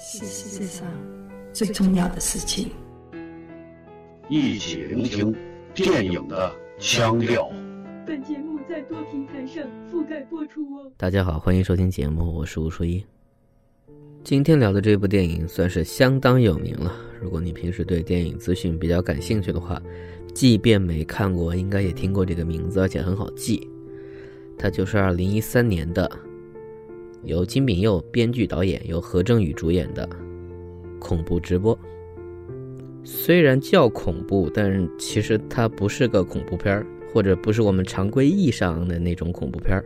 是世界上最重要的事情。一起聆听电影的腔调。本节目在多平台上覆盖播出哦。大家好，欢迎收听节目，我是吴淑一。今天聊的这部电影算是相当有名了。如果你平时对电影资讯比较感兴趣的话，即便没看过，应该也听过这个名字，而且很好记。它就是二零一三年的，由金炳佑编剧导演，由何正宇主演的《恐怖直播》。虽然叫恐怖，但其实它不是个恐怖片儿，或者不是我们常规意义上的那种恐怖片儿。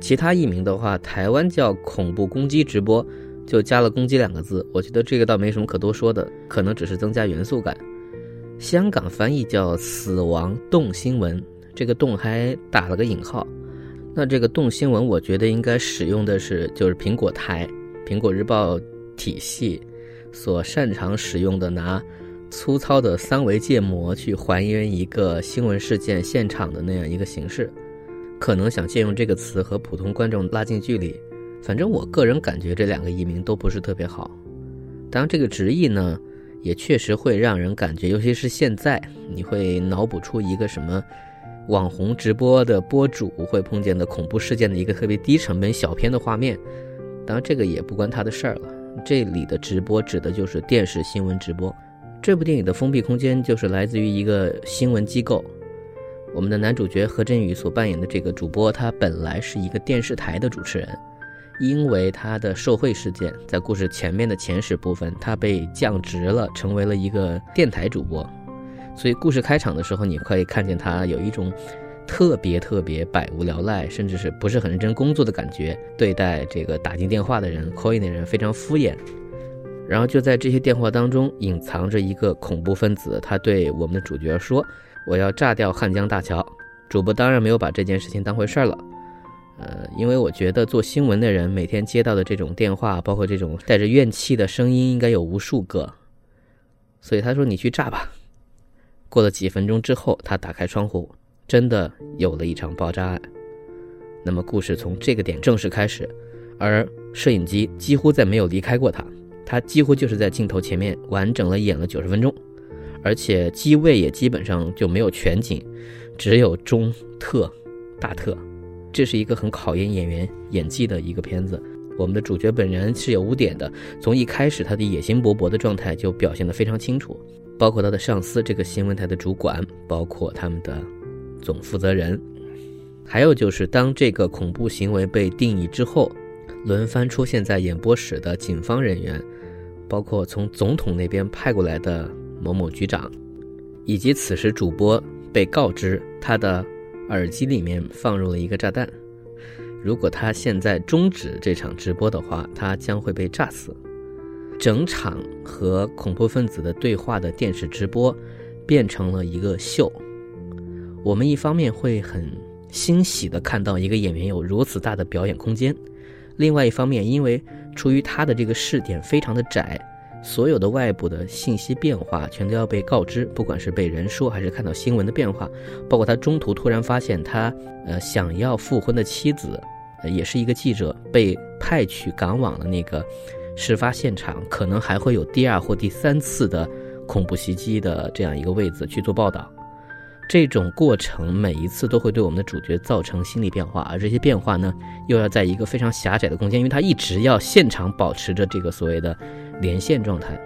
其他译名的话，台湾叫“恐怖攻击直播”，就加了“攻击”两个字。我觉得这个倒没什么可多说的，可能只是增加元素感。香港翻译叫“死亡动新闻”，这个“动”还打了个引号。那这个“动新闻”，我觉得应该使用的是就是苹果台、苹果日报体系所擅长使用的拿粗糙的三维建模去还原一个新闻事件现场的那样一个形式，可能想借用这个词和普通观众拉近距离。反正我个人感觉这两个译名都不是特别好。当然，这个直译呢。也确实会让人感觉，尤其是现在，你会脑补出一个什么网红直播的播主会碰见的恐怖事件的一个特别低成本小片的画面。当然，这个也不关他的事儿了。这里的直播指的就是电视新闻直播。这部电影的封闭空间就是来自于一个新闻机构。我们的男主角何振宇所扮演的这个主播，他本来是一个电视台的主持人。因为他的受贿事件，在故事前面的前十部分，他被降职了，成为了一个电台主播。所以故事开场的时候，你可以看见他有一种特别特别百无聊赖，甚至是不是很认真工作的感觉，对待这个打进电话的人、call in 的人非常敷衍。然后就在这些电话当中，隐藏着一个恐怖分子，他对我们的主角说：“我要炸掉汉江大桥。”主播当然没有把这件事情当回事儿了。呃，因为我觉得做新闻的人每天接到的这种电话，包括这种带着怨气的声音，应该有无数个，所以他说你去炸吧。过了几分钟之后，他打开窗户，真的有了一场爆炸案。那么故事从这个点正式开始，而摄影机几乎再没有离开过他，他几乎就是在镜头前面完整了演了九十分钟，而且机位也基本上就没有全景，只有中特、大特。这是一个很考验演员演技的一个片子。我们的主角本人是有污点的，从一开始他的野心勃勃的状态就表现得非常清楚，包括他的上司这个新闻台的主管，包括他们的总负责人，还有就是当这个恐怖行为被定义之后，轮番出现在演播室的警方人员，包括从总统那边派过来的某某局长，以及此时主播被告知他的。耳机里面放入了一个炸弹，如果他现在终止这场直播的话，他将会被炸死。整场和恐怖分子的对话的电视直播变成了一个秀。我们一方面会很欣喜的看到一个演员有如此大的表演空间，另外一方面，因为出于他的这个视点非常的窄。所有的外部的信息变化全都要被告知，不管是被人说还是看到新闻的变化，包括他中途突然发现他呃想要复婚的妻子，也是一个记者被派去赶往了那个事发现场，可能还会有第二或第三次的恐怖袭击的这样一个位子去做报道。这种过程每一次都会对我们的主角造成心理变化，而这些变化呢，又要在一个非常狭窄的空间，因为他一直要现场保持着这个所谓的。连线状态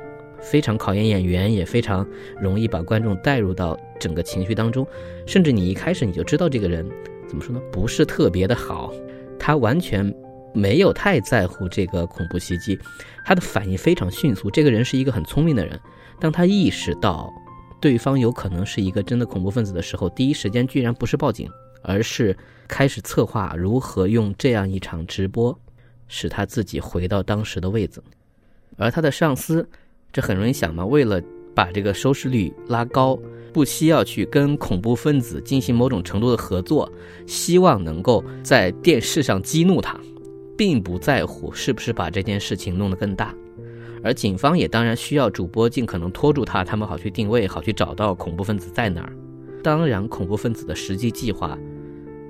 非常考验演员，也非常容易把观众带入到整个情绪当中。甚至你一开始你就知道这个人怎么说呢？不是特别的好，他完全没有太在乎这个恐怖袭击，他的反应非常迅速。这个人是一个很聪明的人，当他意识到对方有可能是一个真的恐怖分子的时候，第一时间居然不是报警，而是开始策划如何用这样一场直播，使他自己回到当时的位子。而他的上司，这很容易想嘛，为了把这个收视率拉高，不惜要去跟恐怖分子进行某种程度的合作，希望能够在电视上激怒他，并不在乎是不是把这件事情弄得更大。而警方也当然需要主播尽可能拖住他，他们好去定位，好去找到恐怖分子在哪儿。当然，恐怖分子的实际计划，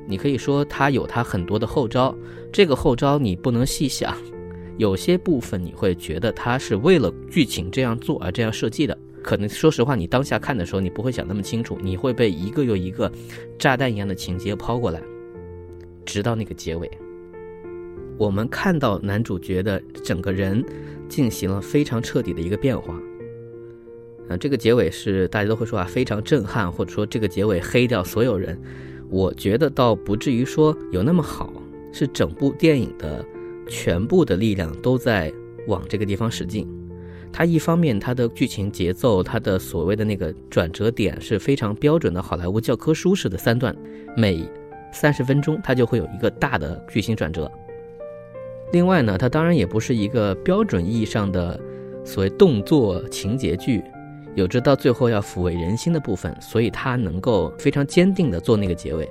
你可以说他有他很多的后招，这个后招你不能细想。有些部分你会觉得他是为了剧情这样做而这样设计的。可能说实话，你当下看的时候，你不会想那么清楚，你会被一个又一个炸弹一样的情节抛过来，直到那个结尾，我们看到男主角的整个人进行了非常彻底的一个变化。啊，这个结尾是大家都会说啊，非常震撼，或者说这个结尾黑掉所有人。我觉得倒不至于说有那么好，是整部电影的全部的力量都在往这个地方使劲。它一方面，它的剧情节奏，它的所谓的那个转折点是非常标准的好莱坞教科书式的三段，每三十分钟它就会有一个大的剧情转折。另外呢，它当然也不是一个标准意义上的所谓动作情节剧，有着到最后要抚慰人心的部分，所以它能够非常坚定的做那个结尾。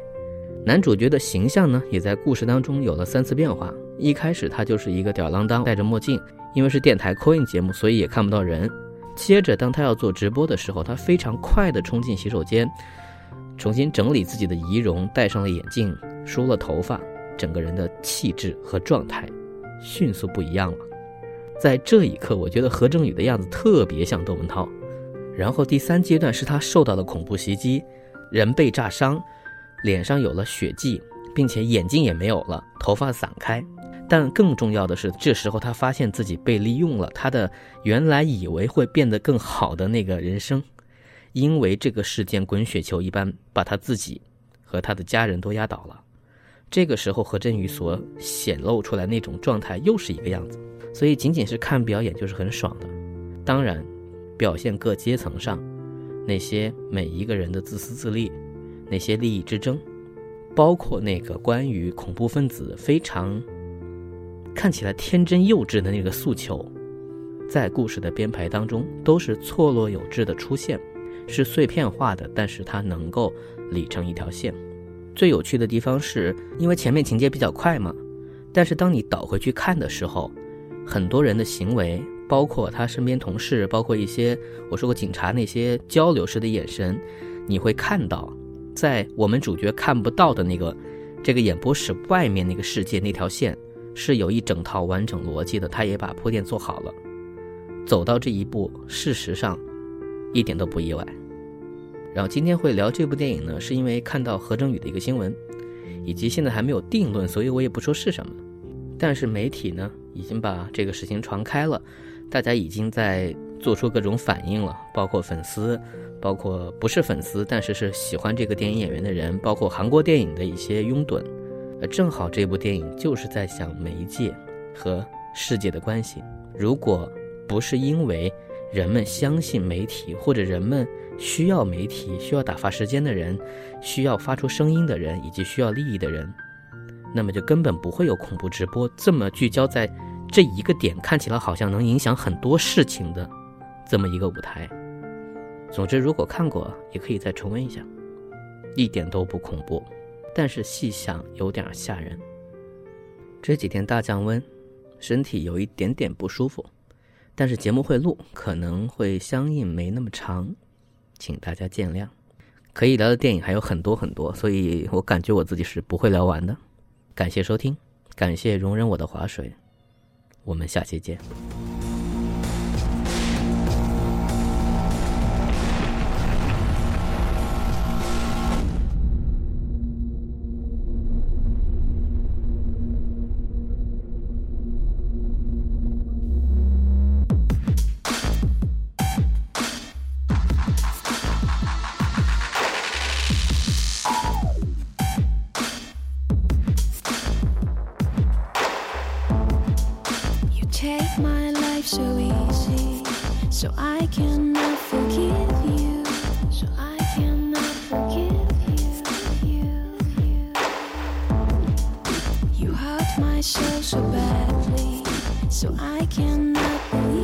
男主角的形象呢，也在故事当中有了三次变化。一开始他就是一个吊儿郎当，戴着墨镜。因为是电台 coin 节目，所以也看不到人。接着，当他要做直播的时候，他非常快地冲进洗手间，重新整理自己的仪容，戴上了眼镜，梳了头发，整个人的气质和状态迅速不一样了。在这一刻，我觉得何正宇的样子特别像窦文涛。然后第三阶段是他受到了恐怖袭击，人被炸伤，脸上有了血迹，并且眼睛也没有了，头发散开。但更重要的是，这时候他发现自己被利用了，他的原来以为会变得更好的那个人生，因为这个事件滚雪球一般把他自己和他的家人都压倒了。这个时候，何振宇所显露出来那种状态又是一个样子，所以仅仅是看表演就是很爽的。当然，表现各阶层上那些每一个人的自私自利，那些利益之争，包括那个关于恐怖分子非常。看起来天真幼稚的那个诉求，在故事的编排当中都是错落有致的出现，是碎片化的，但是它能够理成一条线。最有趣的地方是因为前面情节比较快嘛，但是当你倒回去看的时候，很多人的行为，包括他身边同事，包括一些我说过警察那些交流时的眼神，你会看到，在我们主角看不到的那个这个演播室外面那个世界那条线。是有一整套完整逻辑的，他也把铺垫做好了，走到这一步，事实上一点都不意外。然后今天会聊这部电影呢，是因为看到何正宇的一个新闻，以及现在还没有定论，所以我也不说是什么。但是媒体呢已经把这个事情传开了，大家已经在做出各种反应了，包括粉丝，包括不是粉丝但是是喜欢这个电影演员的人，包括韩国电影的一些拥趸。呃，正好这部电影就是在讲媒介和世界的关系。如果不是因为人们相信媒体，或者人们需要媒体、需要打发时间的人、需要发出声音的人，以及需要利益的人，那么就根本不会有恐怖直播这么聚焦在这一个点，看起来好像能影响很多事情的这么一个舞台。总之，如果看过，也可以再重温一下，一点都不恐怖。但是细想有点吓人。这几天大降温，身体有一点点不舒服，但是节目会录，可能会相应没那么长，请大家见谅。可以聊的电影还有很多很多，所以我感觉我自己是不会聊完的。感谢收听，感谢容忍我的划水，我们下期见。So easy, so I cannot forgive you. So I cannot forgive you. You, you. You hurt my soul so badly. So I cannot believe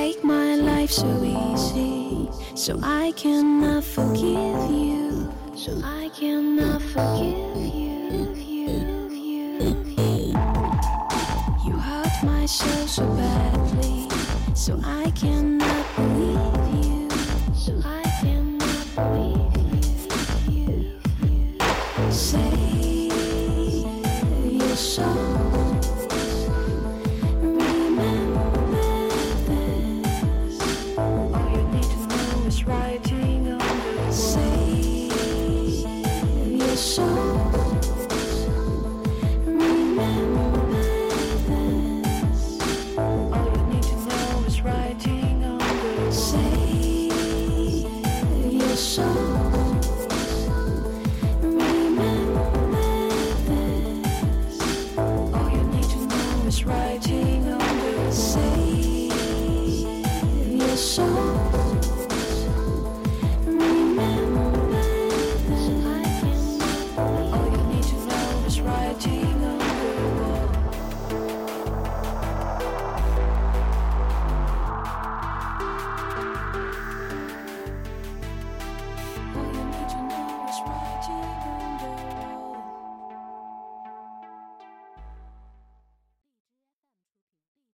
make my life so easy. So I cannot forgive you. So I cannot forgive you. You, you, you so badly. So I cannot believe you. So I cannot believe you. you Say you're sorry.